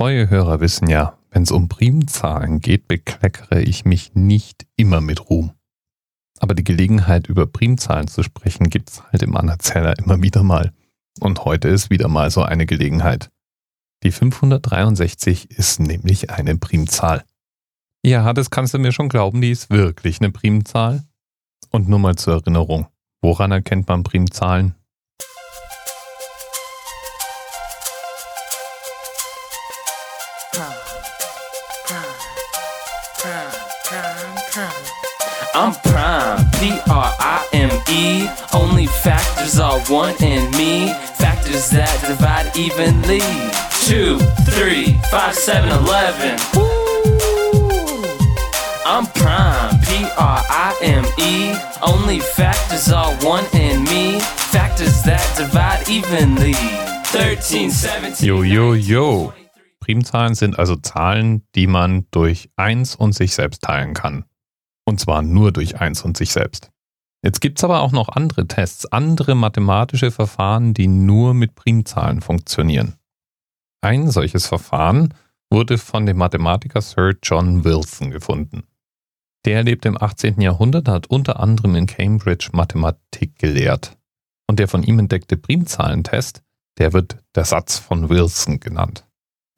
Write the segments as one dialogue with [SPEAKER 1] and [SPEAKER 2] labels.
[SPEAKER 1] Treue Hörer wissen ja, wenn es um Primzahlen geht, bekleckere ich mich nicht immer mit Ruhm. Aber die Gelegenheit, über Primzahlen zu sprechen, gibt's halt im Anerzähler immer wieder mal. Und heute ist wieder mal so eine Gelegenheit. Die 563 ist nämlich eine Primzahl. Ja, das kannst du mir schon glauben, die ist wirklich eine Primzahl. Und nur mal zur Erinnerung, woran erkennt man Primzahlen?
[SPEAKER 2] I'm prime, P-R-I-M-E. Only factors are one in me. Factors that divide evenly. Two, three, five, seven, eleven. I'm prime, P-R-I-M-E. Only factors are one in me. Factors that divide evenly. 13, 17.
[SPEAKER 1] Yo, yo, jo. Primzahlen sind also Zahlen, die man durch 1 und sich selbst teilen kann. Und zwar nur durch eins und sich selbst. Jetzt gibt's aber auch noch andere Tests, andere mathematische Verfahren, die nur mit Primzahlen funktionieren. Ein solches Verfahren wurde von dem Mathematiker Sir John Wilson gefunden. Der lebte im 18. Jahrhundert, hat unter anderem in Cambridge Mathematik gelehrt. Und der von ihm entdeckte Primzahlentest, der wird der Satz von Wilson genannt.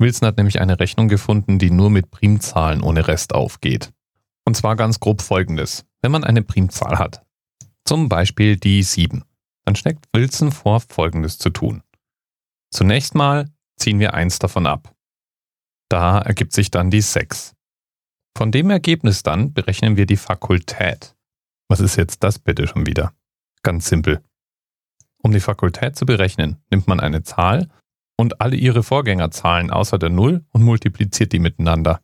[SPEAKER 1] Wilson hat nämlich eine Rechnung gefunden, die nur mit Primzahlen ohne Rest aufgeht. Und zwar ganz grob folgendes. Wenn man eine Primzahl hat, zum Beispiel die 7, dann schlägt Wilson vor, folgendes zu tun. Zunächst mal ziehen wir eins davon ab. Da ergibt sich dann die 6. Von dem Ergebnis dann berechnen wir die Fakultät. Was ist jetzt das bitte schon wieder? Ganz simpel. Um die Fakultät zu berechnen, nimmt man eine Zahl und alle ihre Vorgängerzahlen außer der 0 und multipliziert die miteinander.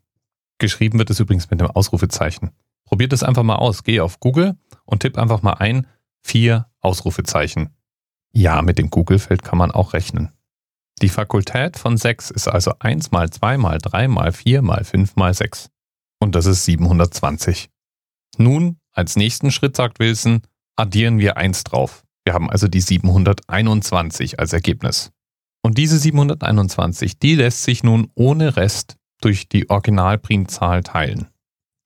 [SPEAKER 1] Geschrieben wird es übrigens mit einem Ausrufezeichen. Probiert es einfach mal aus. Geh auf Google und tipp einfach mal ein vier Ausrufezeichen. Ja, mit dem Google-Feld kann man auch rechnen. Die Fakultät von 6 ist also 1 mal 2 mal 3 mal 4 mal 5 mal 6. Und das ist 720. Nun, als nächsten Schritt sagt Wilson, addieren wir 1 drauf. Wir haben also die 721 als Ergebnis. Und diese 721, die lässt sich nun ohne Rest durch die Originalprimzahl teilen.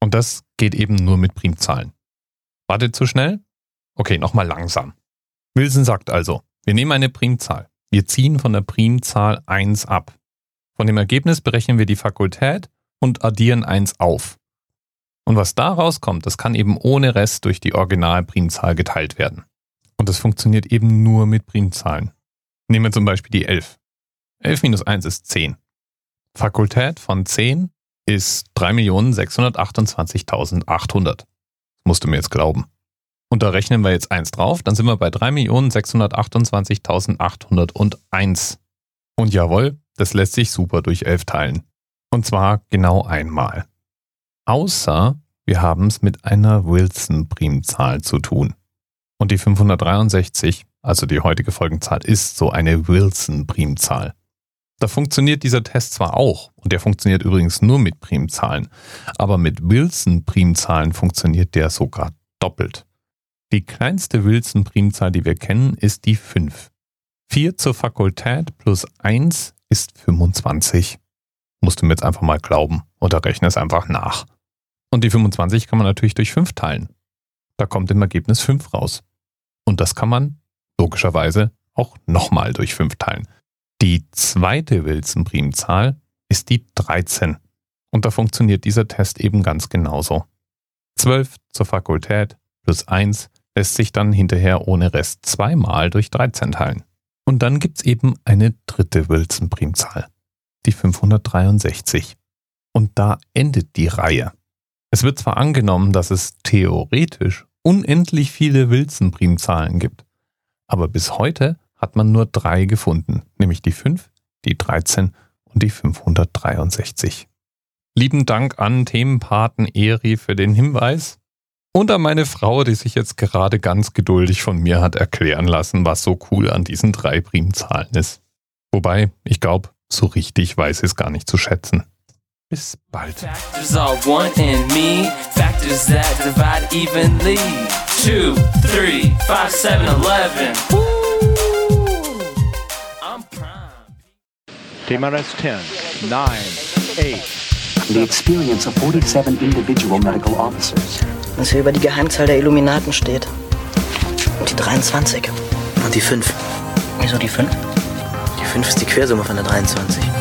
[SPEAKER 1] Und das geht eben nur mit Primzahlen. Wartet zu schnell? Okay, nochmal langsam. Wilson sagt also, wir nehmen eine Primzahl. Wir ziehen von der Primzahl 1 ab. Von dem Ergebnis berechnen wir die Fakultät und addieren 1 auf. Und was da rauskommt, das kann eben ohne Rest durch die Originalprimzahl geteilt werden. Und das funktioniert eben nur mit Primzahlen. Nehmen wir zum Beispiel die 11. 11 minus 1 ist 10. Fakultät von 10 ist 3.628.800. Musst du mir jetzt glauben. Und da rechnen wir jetzt eins drauf, dann sind wir bei 3.628.801. Und jawohl, das lässt sich super durch 11 teilen. Und zwar genau einmal. Außer wir haben es mit einer Wilson-Primzahl zu tun. Und die 563, also die heutige Folgenzahl, ist so eine Wilson-Primzahl. Da funktioniert dieser Test zwar auch, und der funktioniert übrigens nur mit Primzahlen, aber mit Wilson-Primzahlen funktioniert der sogar doppelt. Die kleinste Wilson-Primzahl, die wir kennen, ist die 5. 4 zur Fakultät plus 1 ist 25. Musst du mir jetzt einfach mal glauben oder rechne es einfach nach. Und die 25 kann man natürlich durch 5 teilen. Da kommt im Ergebnis 5 raus. Und das kann man logischerweise auch nochmal durch 5 teilen. Die zweite Wilson-Primzahl ist die 13. Und da funktioniert dieser Test eben ganz genauso. 12 zur Fakultät plus 1 lässt sich dann hinterher ohne Rest zweimal durch 13 teilen. Und dann gibt's eben eine dritte Wilson-Primzahl, die 563. Und da endet die Reihe. Es wird zwar angenommen, dass es theoretisch unendlich viele Wilson-Primzahlen gibt, aber bis heute hat man nur drei gefunden, nämlich die 5, die 13 und die 563. Lieben Dank an Themenpaten Eri für den Hinweis und an meine Frau, die sich jetzt gerade ganz geduldig von mir hat erklären lassen, was so cool an diesen drei Primzahlen ist. Wobei, ich glaube, so richtig weiß es gar nicht zu schätzen. Bis bald.
[SPEAKER 2] Factors are one in me. Factors that divide evenly. Two, three, five, seven, eleven. I'm prime.
[SPEAKER 3] TMRS 10. nine, eight.
[SPEAKER 4] The experience of 47 individual medical officers.
[SPEAKER 5] Was hier über die Geheimzahl der Illuminaten steht. Und die 23.
[SPEAKER 6] Und die 5.
[SPEAKER 5] Wieso die 5?
[SPEAKER 6] Die 5 ist die Quersumme von der 23.